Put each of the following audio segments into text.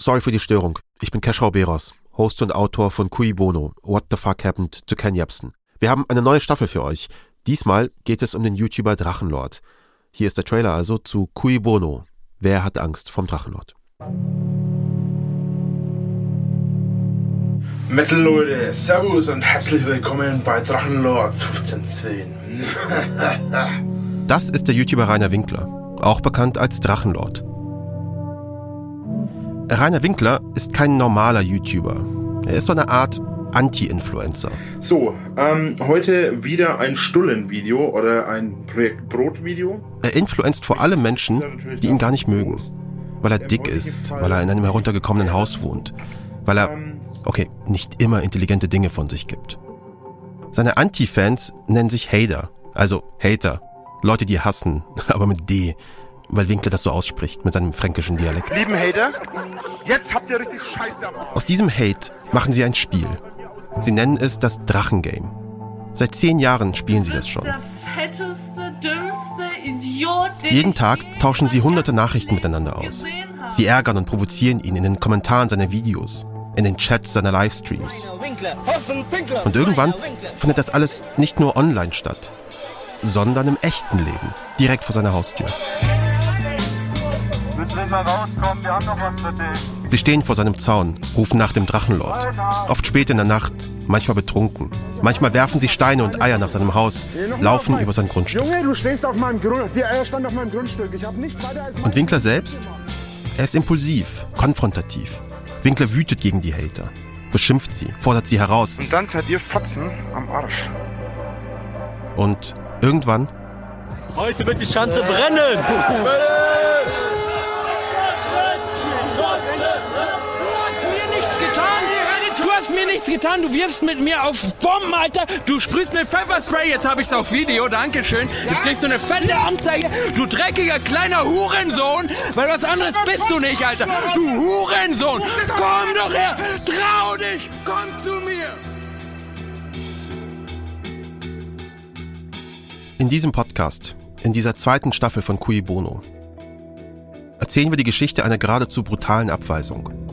Sorry für die Störung. Ich bin Keschrau Beros, Host und Autor von Cui Bono, What the Fuck Happened to Ken Jebsen. Wir haben eine neue Staffel für euch. Diesmal geht es um den YouTuber Drachenlord. Hier ist der Trailer also zu Cui Bono. Wer hat Angst vom Drachenlord? Metal Leute, Servus und herzlich willkommen bei Drachenlord 1510. Das ist der YouTuber Rainer Winkler, auch bekannt als Drachenlord. Rainer Winkler ist kein normaler YouTuber. Er ist so eine Art Anti-Influencer. So, ähm, heute wieder ein Stullen-Video oder ein Projekt Brot-Video. Er influenzt vor allem Menschen, die ihn gar nicht mögen. Weil er dick ist, weil er in einem heruntergekommenen Haus wohnt, weil er, okay, nicht immer intelligente Dinge von sich gibt. Seine Anti-Fans nennen sich Hater, also Hater, Leute, die hassen, aber mit D, weil Winkler das so ausspricht mit seinem fränkischen Dialekt. Lieben Hater, jetzt habt ihr richtig Scheiße am Aus diesem Hate machen sie ein Spiel. Sie nennen es das Drachengame. Seit zehn Jahren spielen sie das schon. Der fetteste, dümmste Idiot, den Jeden Tag tauschen sie hunderte Nachrichten miteinander aus. Sie ärgern und provozieren ihn in den Kommentaren seiner Videos, in den Chats seiner Livestreams. Und irgendwann findet das alles nicht nur online statt, sondern im echten Leben, direkt vor seiner Haustür. Nicht mal rauskommen, wir haben noch was für dich. Sie stehen vor seinem Zaun, rufen nach dem Drachenlord. Oft spät in der Nacht, manchmal betrunken. Manchmal werfen sie Steine und Eier nach seinem Haus, laufen über sein Grundstück. Junge, du stehst auf meinem Grund. Die Eier stand auf meinem Grundstück. Ich habe nicht weiter als. Und Winkler selbst? Er ist impulsiv, konfrontativ. Winkler wütet gegen die Hater, beschimpft sie, fordert sie heraus Und dann seid ihr Fotzen am Arsch. und irgendwann Heute wird die Schanze brennen! Du hast mir nichts getan, du wirfst mit mir auf Bomben, Alter. Du sprühst mit Pfefferspray, jetzt habe ich's auf Video, Dankeschön. Jetzt kriegst du eine fette Anzeige, du dreckiger kleiner Hurensohn, weil was anderes bist du nicht, Alter. Du Hurensohn, komm doch her, trau dich, komm zu mir. In diesem Podcast, in dieser zweiten Staffel von Cui Bono, erzählen wir die Geschichte einer geradezu brutalen Abweisung.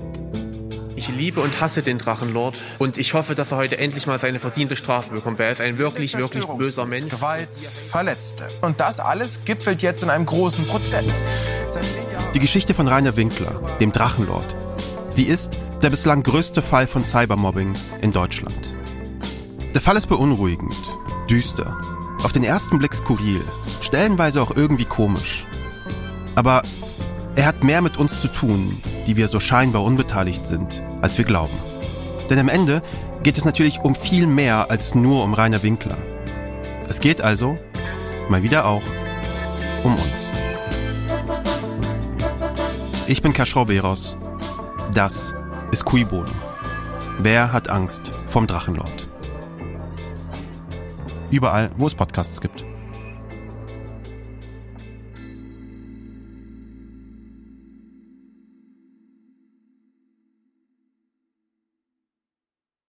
Ich liebe und hasse den Drachenlord und ich hoffe, dass er heute endlich mal seine verdiente Strafe bekommt. Er ist ein wirklich, wirklich böser Mensch. Gewalt, Verletzte. Und das alles gipfelt jetzt in einem großen Prozess. Die Geschichte von Rainer Winkler, dem Drachenlord. Sie ist der bislang größte Fall von Cybermobbing in Deutschland. Der Fall ist beunruhigend, düster, auf den ersten Blick skurril, stellenweise auch irgendwie komisch. Aber er hat mehr mit uns zu tun, die wir so scheinbar unbeteiligt sind, als wir glauben. Denn am Ende geht es natürlich um viel mehr als nur um Rainer Winkler. Es geht also, mal wieder auch, um uns. Ich bin Kaschrau Beros. Das ist Kuibon. Wer hat Angst vom Drachenlord? Überall, wo es Podcasts gibt.